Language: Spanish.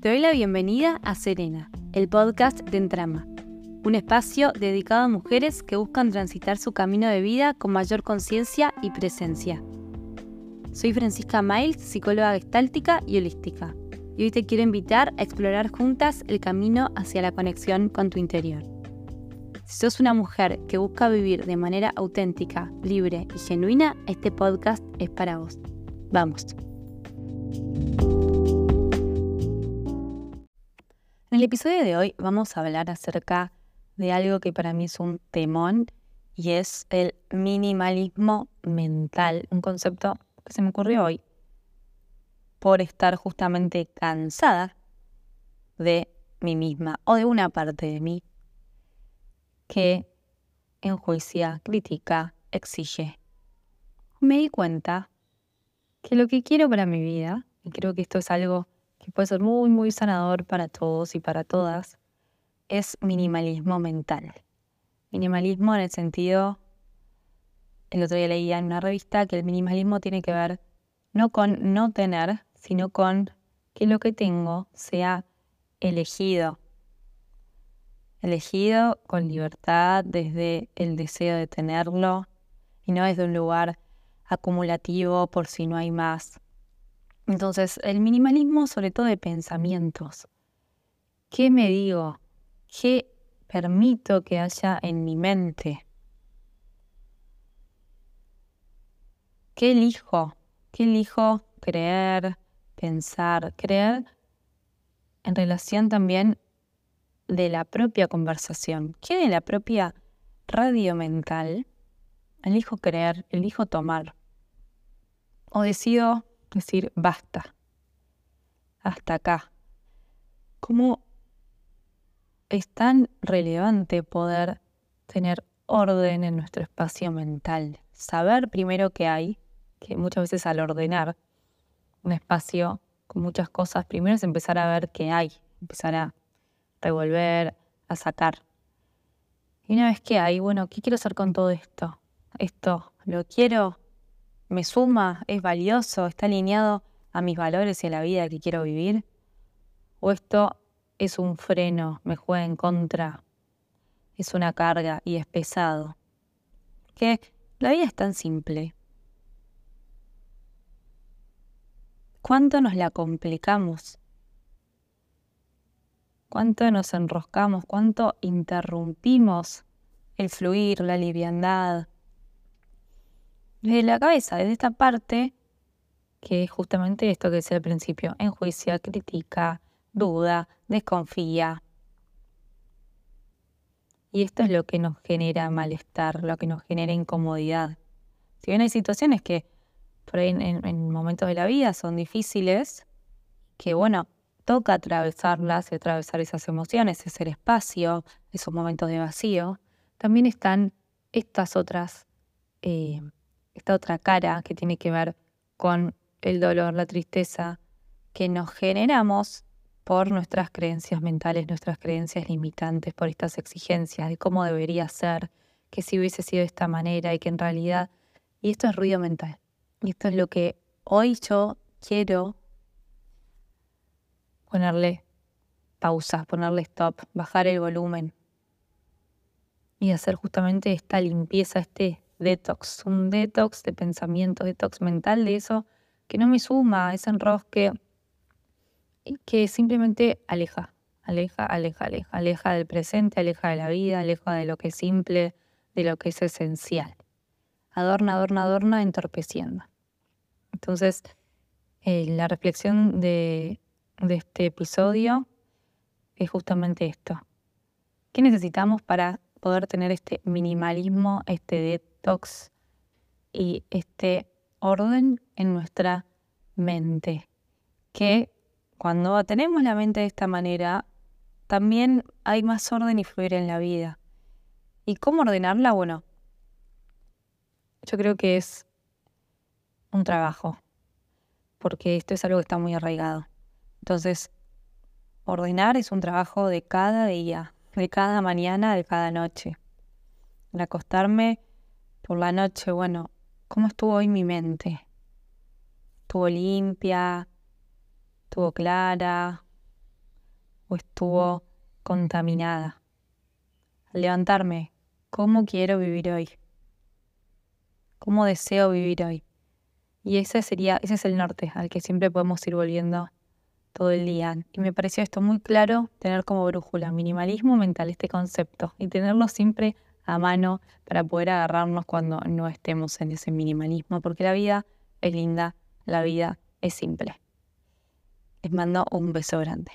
Te doy la bienvenida a Serena, el podcast de Entrama, un espacio dedicado a mujeres que buscan transitar su camino de vida con mayor conciencia y presencia. Soy Francisca Miles, psicóloga gestáltica y holística, y hoy te quiero invitar a explorar juntas el camino hacia la conexión con tu interior. Si sos una mujer que busca vivir de manera auténtica, libre y genuina, este podcast es para vos. Vamos. El episodio de hoy vamos a hablar acerca de algo que para mí es un temón y es el minimalismo mental, un concepto que se me ocurrió hoy por estar justamente cansada de mí misma o de una parte de mí que enjuicia, critica, exige. Me di cuenta que lo que quiero para mi vida, y creo que esto es algo que puede ser muy, muy sanador para todos y para todas, es minimalismo mental. Minimalismo en el sentido, el otro día leía en una revista que el minimalismo tiene que ver no con no tener, sino con que lo que tengo sea elegido. Elegido con libertad desde el deseo de tenerlo y no desde un lugar acumulativo por si no hay más. Entonces, el minimalismo sobre todo de pensamientos. ¿Qué me digo? ¿Qué permito que haya en mi mente? ¿Qué elijo? ¿Qué elijo creer, pensar, creer en relación también de la propia conversación? ¿Qué de la propia radio mental elijo creer, elijo tomar? O decido decir basta, hasta acá. ¿Cómo es tan relevante poder tener orden en nuestro espacio mental? Saber primero qué hay, que muchas veces al ordenar un espacio con muchas cosas, primero es empezar a ver qué hay, empezar a revolver, a sacar. Y una vez que hay, bueno, ¿qué quiero hacer con todo esto? Esto, ¿lo quiero? Me suma, es valioso, está alineado a mis valores y a la vida que quiero vivir? ¿O esto es un freno, me juega en contra, es una carga y es pesado? Que la vida es tan simple. ¿Cuánto nos la complicamos? ¿Cuánto nos enroscamos? ¿Cuánto interrumpimos el fluir, la liviandad, desde la cabeza, desde esta parte, que es justamente esto que decía al principio, enjuicia, critica, duda, desconfía. Y esto es lo que nos genera malestar, lo que nos genera incomodidad. Si bien hay situaciones que por ahí en, momentos de la vida son difíciles, que bueno, toca atravesarlas y atravesar esas emociones, ese espacio, esos momentos de vacío, también están estas otras eh, esta otra cara que tiene que ver con el dolor, la tristeza que nos generamos por nuestras creencias mentales, nuestras creencias limitantes, por estas exigencias de cómo debería ser, que si hubiese sido de esta manera y que en realidad, y esto es ruido mental, y esto es lo que hoy yo quiero ponerle pausa, ponerle stop, bajar el volumen y hacer justamente esta limpieza, este detox, un detox de pensamiento, detox mental de eso que no me suma, ese enrosque que simplemente aleja, aleja, aleja, aleja, aleja del presente, aleja de la vida, aleja de lo que es simple, de lo que es esencial. Adorna, adorna, adorna, entorpeciendo. Entonces, eh, la reflexión de, de este episodio es justamente esto. ¿Qué necesitamos para poder tener este minimalismo, este detox y este orden en nuestra mente. Que cuando tenemos la mente de esta manera, también hay más orden y fluir en la vida. ¿Y cómo ordenarla? Bueno, yo creo que es un trabajo, porque esto es algo que está muy arraigado. Entonces, ordenar es un trabajo de cada día, de cada mañana, de cada noche. Al acostarme por la noche, bueno, ¿cómo estuvo hoy mi mente? ¿Estuvo limpia? ¿Estuvo clara? o estuvo contaminada. Al levantarme, ¿cómo quiero vivir hoy? ¿Cómo deseo vivir hoy? Y ese sería, ese es el norte al que siempre podemos ir volviendo todo el día. Y me pareció esto muy claro tener como brújula minimalismo mental, este concepto, y tenerlo siempre a mano para poder agarrarnos cuando no estemos en ese minimalismo, porque la vida es linda, la vida es simple. Les mando un beso grande.